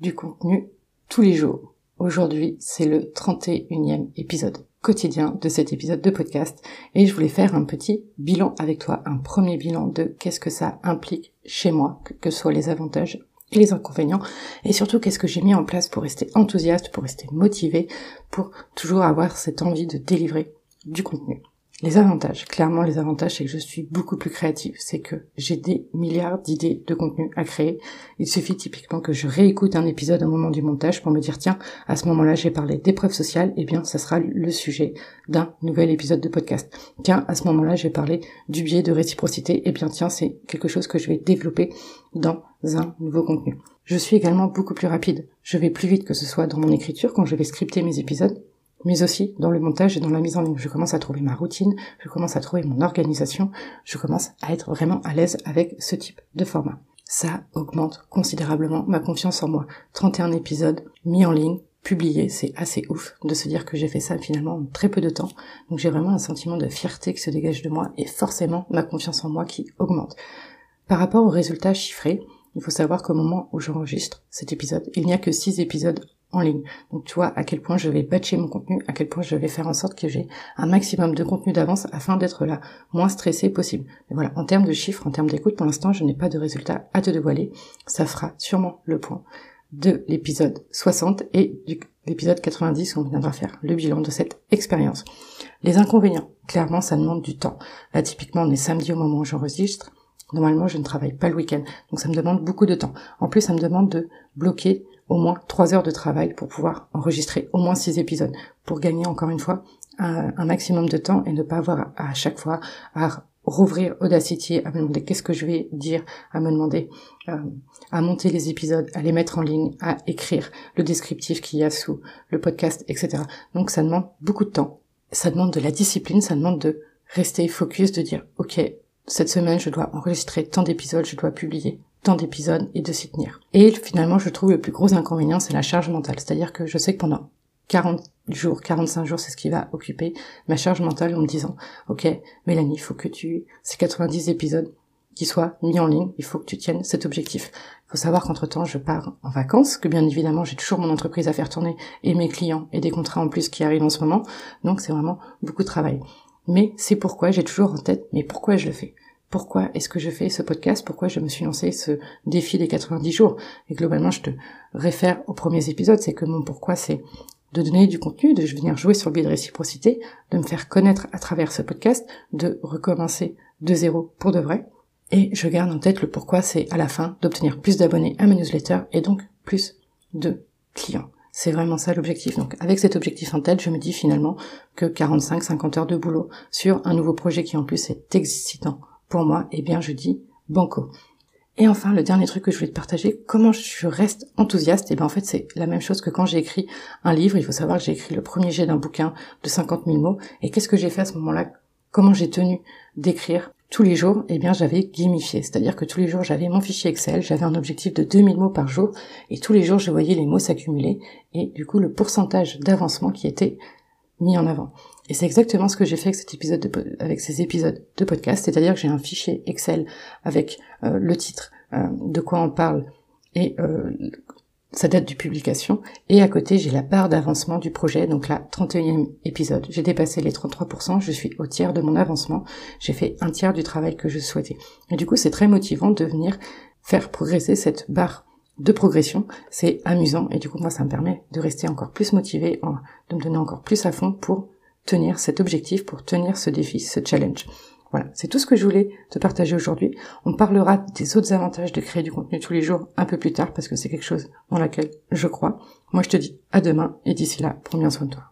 du contenu tous les jours. Aujourd'hui, c'est le 31e épisode quotidien de cet épisode de podcast et je voulais faire un petit bilan avec toi, un premier bilan de qu'est-ce que ça implique chez moi, que ce soit les avantages et les inconvénients et surtout qu'est-ce que j'ai mis en place pour rester enthousiaste, pour rester motivé, pour toujours avoir cette envie de délivrer du contenu. Les avantages, clairement les avantages, c'est que je suis beaucoup plus créative, c'est que j'ai des milliards d'idées de contenu à créer. Il suffit typiquement que je réécoute un épisode au moment du montage pour me dire tiens, à ce moment-là j'ai parlé d'épreuves sociales, et eh bien ça sera le sujet d'un nouvel épisode de podcast. Tiens, à ce moment-là j'ai parlé du biais de réciprocité, et eh bien tiens, c'est quelque chose que je vais développer dans un nouveau contenu. Je suis également beaucoup plus rapide. Je vais plus vite que ce soit dans mon écriture quand je vais scripter mes épisodes mais aussi dans le montage et dans la mise en ligne. Je commence à trouver ma routine, je commence à trouver mon organisation, je commence à être vraiment à l'aise avec ce type de format. Ça augmente considérablement ma confiance en moi. 31 épisodes mis en ligne, publiés, c'est assez ouf de se dire que j'ai fait ça finalement en très peu de temps. Donc j'ai vraiment un sentiment de fierté qui se dégage de moi et forcément ma confiance en moi qui augmente. Par rapport aux résultats chiffrés, il faut savoir qu'au moment où j'enregistre cet épisode, il n'y a que 6 épisodes Donc tu vois à quel point je vais batcher mon contenu, à quel point je vais faire en sorte que j'ai un maximum de contenu d'avance afin d'être là moins stressé possible. Mais voilà, en termes de chiffres, en termes d'écoute, pour l'instant, je n'ai pas de résultats à te dévoiler. Ça fera sûrement le point de l'épisode 60 et de l'épisode 90 où on viendra faire le bilan de cette expérience. Les inconvénients, clairement, ça demande du temps. Là, typiquement, on est samedi au moment où j'enregistre. Normalement, je ne travaille pas le week-end, donc ça me demande beaucoup de temps. En plus, ça me demande de bloquer au moins trois heures de travail pour pouvoir enregistrer au moins six épisodes, pour gagner encore une fois un, maximum de temps et ne pas avoir à, chaque fois à rouvrir Audacity, à me demander qu'est-ce que je vais dire, à me demander euh, à monter les épisodes, à les mettre en ligne, à écrire le descriptif qu'il y a sous le podcast, etc. Donc ça demande beaucoup de temps. Ça demande de la discipline, ça demande de rester focus, de dire ok, cette semaine je dois enregistrer tant d'épisodes, je dois publier tant d'épisodes et de s'y tenir. Et finalement, je trouve le plus gros inconvénient, c'est la charge mentale. C'est-à-dire que je sais que pendant 40 jours, 45 jours, c'est ce qui va occuper ma charge mentale en me disant, ok, Mélanie, il faut que tu, ces 90 épisodes qui soient mis en ligne, il faut que tu tiennes cet objectif. Il faut savoir qu'entre temps, je pars en vacances, que bien évidemment, j'ai toujours mon entreprise à faire tourner et mes clients et des contrats en plus qui arrivent en ce moment. Donc, c'est vraiment beaucoup de travail. Mais c'est pourquoi j'ai toujours en tête, mais pourquoi je le fais? pourquoi est-ce que je fais ce podcast, pourquoi je me suis lancé ce défi des 90 jours? Et globalement, je te réfère aux premiers épisodes, c'est que mon pourquoi c'est de donner du contenu, de venir jouer sur le biais de réciprocité, de me faire connaître à travers ce podcast, de recommencer de zéro pour de vrai. Et je garde en tête le pourquoi c'est à la fin d'obtenir plus d'abonnés à ma newsletter et donc plus de clients. C'est vraiment ça l'objectif. Donc avec cet objectif en tête, je me dis finalement que 45-50 heures de boulot sur un nouveau projet qui en plus est excitant pour moi, eh bien je dis banco. Et enfin, le dernier truc que je voulais te partager, comment je reste enthousiaste, et eh bien en fait c'est la même chose que quand j'ai écrit un livre, il faut savoir que j'ai écrit le premier jet d'un bouquin de 50 000 mots, et qu'est-ce que j'ai fait à ce moment-là? Comment j'ai tenu d'écrire tous les jours Eh bien j'avais gamifié, c'est-à-dire que tous les jours j'avais mon fichier Excel, j'avais un objectif de 2000 mots par jour, et tous les jours je voyais les mots s'accumuler, et du coup le pourcentage d'avancement qui était mis en avant. Et c'est exactement ce que j'ai fait avec cet épisode ces épisodes de podcast, c'est-à-dire que j'ai un fichier Excel avec euh, le titre, euh, de quoi on parle et euh, sa date de publication, et à côté j'ai la barre d'avancement du projet, donc là 31e épisode. J'ai dépassé les 33%, je suis au tiers de mon avancement, j'ai fait un tiers du travail que je souhaitais. Et du coup c'est très motivant de venir faire progresser cette barre de progression, c'est amusant et du coup moi ça me permet de rester encore plus motivé, de me donner encore plus à fond pour tenir cet objectif, pour tenir ce défi, ce challenge. Voilà, c'est tout ce que je voulais te partager aujourd'hui. On parlera des autres avantages de créer du contenu tous les jours un peu plus tard parce que c'est quelque chose dans laquelle je crois. Moi je te dis à demain et d'ici là, prends bien soin de toi.